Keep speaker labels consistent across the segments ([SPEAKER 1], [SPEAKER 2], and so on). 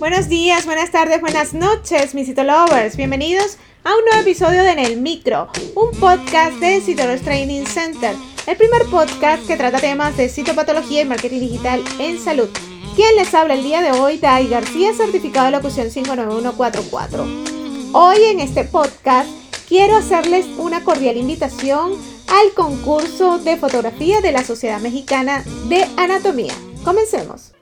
[SPEAKER 1] Buenos días, buenas tardes, buenas noches, mis Citolovers. Bienvenidos a un nuevo episodio de En el Micro, un podcast de Citolovers Training Center, el primer podcast que trata temas de citopatología y marketing digital en salud. Quien les habla el día de hoy, Dai García, certificado de locución 59144. Hoy en este podcast quiero hacerles una cordial invitación al concurso de fotografía de la Sociedad Mexicana de Anatomía. Comencemos.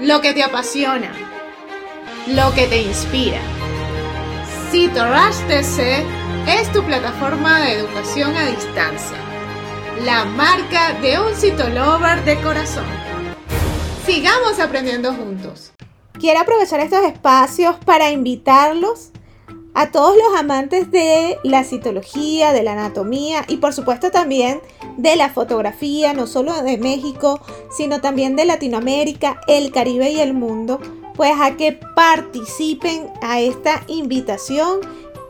[SPEAKER 1] lo que te apasiona, lo que te inspira. CitoRush TC es tu plataforma de educación a distancia, la marca de un citolover de corazón. Sigamos aprendiendo juntos. Quiero aprovechar estos espacios para invitarlos a todos los amantes de la citología, de la anatomía y por supuesto también de la fotografía, no solo de México, sino también de Latinoamérica, el Caribe y el mundo, pues a que participen a esta invitación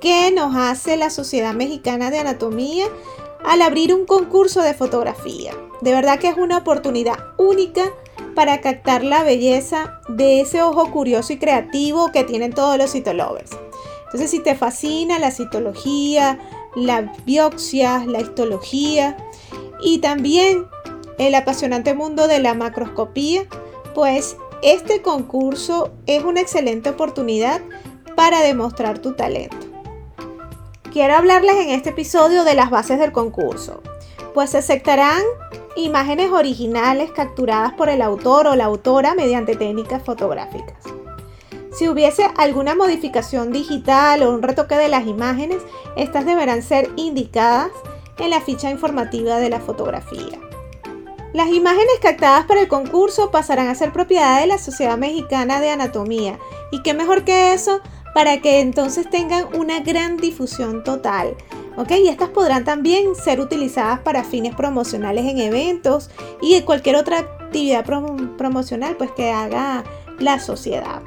[SPEAKER 1] que nos hace la Sociedad Mexicana de Anatomía al abrir un concurso de fotografía. De verdad que es una oportunidad única para captar la belleza de ese ojo curioso y creativo que tienen todos los citolovers. Entonces, si te fascina la citología, la biopsia, la histología y también el apasionante mundo de la macroscopía, pues este concurso es una excelente oportunidad para demostrar tu talento. Quiero hablarles en este episodio de las bases del concurso, pues se aceptarán imágenes originales capturadas por el autor o la autora mediante técnicas fotográficas. Si hubiese alguna modificación digital o un retoque de las imágenes, estas deberán ser indicadas en la ficha informativa de la fotografía. Las imágenes captadas para el concurso pasarán a ser propiedad de la Sociedad Mexicana de Anatomía. ¿Y qué mejor que eso? Para que entonces tengan una gran difusión total. ¿ok? Y estas podrán también ser utilizadas para fines promocionales en eventos y cualquier otra actividad promocional pues, que haga la sociedad.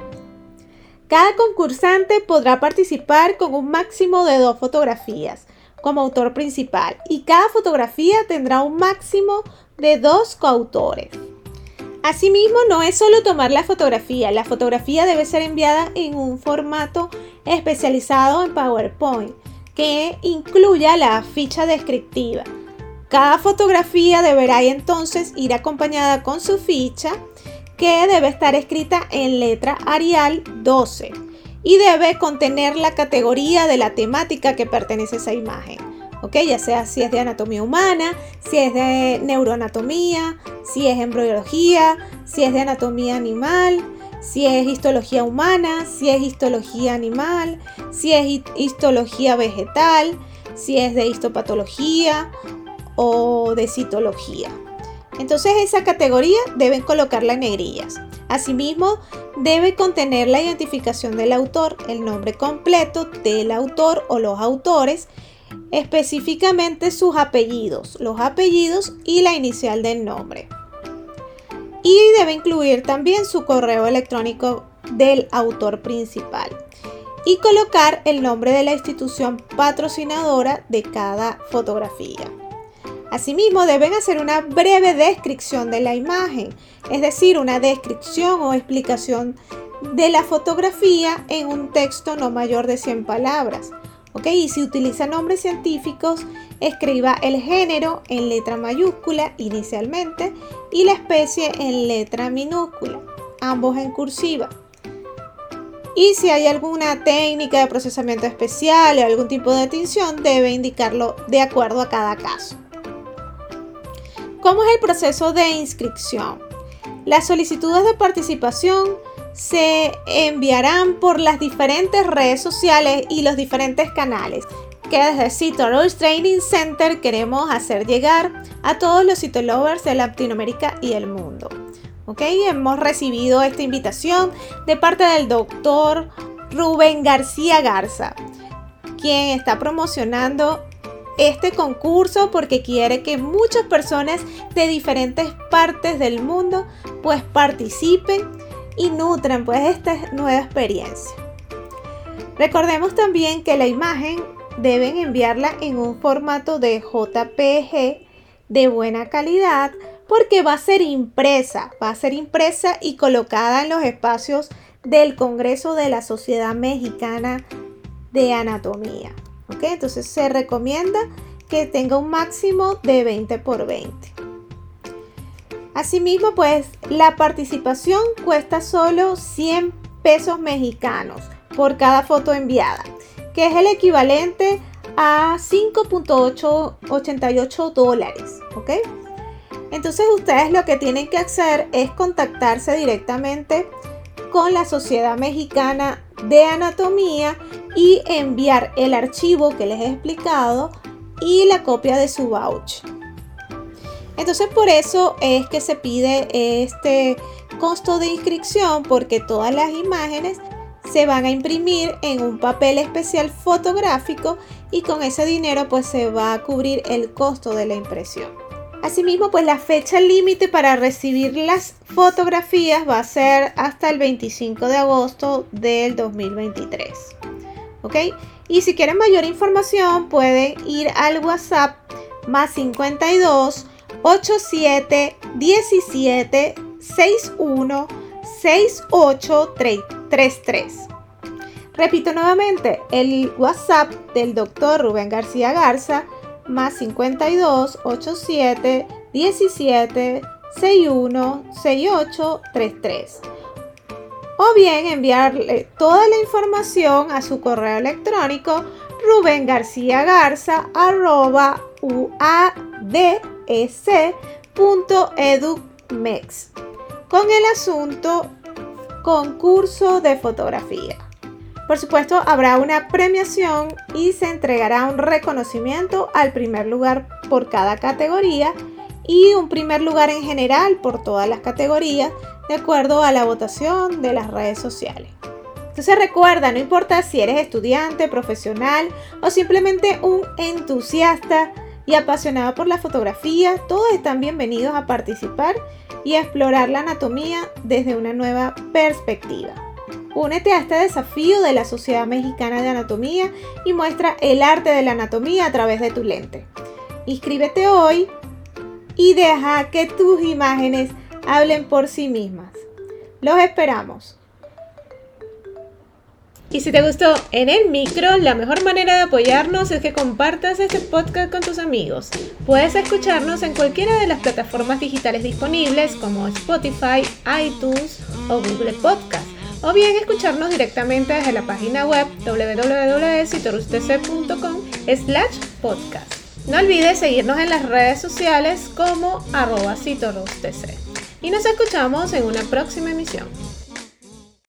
[SPEAKER 1] Cada concursante podrá participar con un máximo de dos fotografías como autor principal y cada fotografía tendrá un máximo de dos coautores. Asimismo, no es solo tomar la fotografía, la fotografía debe ser enviada en un formato especializado en PowerPoint que incluya la ficha descriptiva. Cada fotografía deberá entonces ir acompañada con su ficha que debe estar escrita en letra Arial 12 y debe contener la categoría de la temática que pertenece a esa imagen. ¿ok? Ya sea si es de anatomía humana, si es de neuroanatomía, si es embriología, si es de anatomía animal, si es histología humana, si es histología animal, si es histología vegetal, si es de histopatología o de citología. Entonces esa categoría deben colocarla en negrillas. Asimismo, debe contener la identificación del autor, el nombre completo del autor o los autores, específicamente sus apellidos, los apellidos y la inicial del nombre. Y debe incluir también su correo electrónico del autor principal y colocar el nombre de la institución patrocinadora de cada fotografía. Asimismo, deben hacer una breve descripción de la imagen, es decir, una descripción o explicación de la fotografía en un texto no mayor de 100 palabras. Y si utiliza nombres científicos, escriba el género en letra mayúscula inicialmente y la especie en letra minúscula, ambos en cursiva. Y si hay alguna técnica de procesamiento especial o algún tipo de tinción, debe indicarlo de acuerdo a cada caso. ¿Cómo es el proceso de inscripción? Las solicitudes de participación se enviarán por las diferentes redes sociales y los diferentes canales que desde Citolovers Training Center queremos hacer llegar a todos los citolovers de Latinoamérica y el mundo. ¿Ok? Hemos recibido esta invitación de parte del doctor Rubén García Garza, quien está promocionando este concurso porque quiere que muchas personas de diferentes partes del mundo pues participen y nutran pues esta nueva experiencia. Recordemos también que la imagen deben enviarla en un formato de JPG de buena calidad porque va a ser impresa, va a ser impresa y colocada en los espacios del Congreso de la Sociedad Mexicana de Anatomía. Entonces se recomienda que tenga un máximo de 20 por 20. Asimismo, pues la participación cuesta solo 100 pesos mexicanos por cada foto enviada, que es el equivalente a 5.88 dólares, ¿ok? Entonces ustedes lo que tienen que hacer es contactarse directamente con la Sociedad Mexicana de Anatomía y enviar el archivo que les he explicado y la copia de su voucher. Entonces por eso es que se pide este costo de inscripción porque todas las imágenes se van a imprimir en un papel especial fotográfico y con ese dinero pues se va a cubrir el costo de la impresión. Asimismo, pues la fecha límite para recibir las fotografías va a ser hasta el 25 de agosto del 2023. ¿Ok? Y si quieren mayor información, pueden ir al WhatsApp más 52 87 17 61 68 33. Repito nuevamente, el WhatsApp del doctor Rubén García Garza más 52 87 17 61 68 33 o bien enviarle toda la información a su correo electrónico Rubén García Garza arroba uadec.edumex con el asunto concurso de fotografía. Por supuesto, habrá una premiación y se entregará un reconocimiento al primer lugar por cada categoría y un primer lugar en general por todas las categorías de acuerdo a la votación de las redes sociales. Entonces recuerda, no importa si eres estudiante, profesional o simplemente un entusiasta y apasionado por la fotografía, todos están bienvenidos a participar y a explorar la anatomía desde una nueva perspectiva. Únete a este desafío de la Sociedad Mexicana de Anatomía y muestra el arte de la anatomía a través de tu lente. Inscríbete hoy y deja que tus imágenes hablen por sí mismas. Los esperamos. Y si te gustó en el micro, la mejor manera de apoyarnos es que compartas este podcast con tus amigos. Puedes escucharnos en cualquiera de las plataformas digitales disponibles como Spotify, iTunes o Google Podcast o bien escucharnos directamente desde la página web www.citorustc.com slash podcast. No olvides seguirnos en las redes sociales como arroba Y nos escuchamos en una próxima emisión.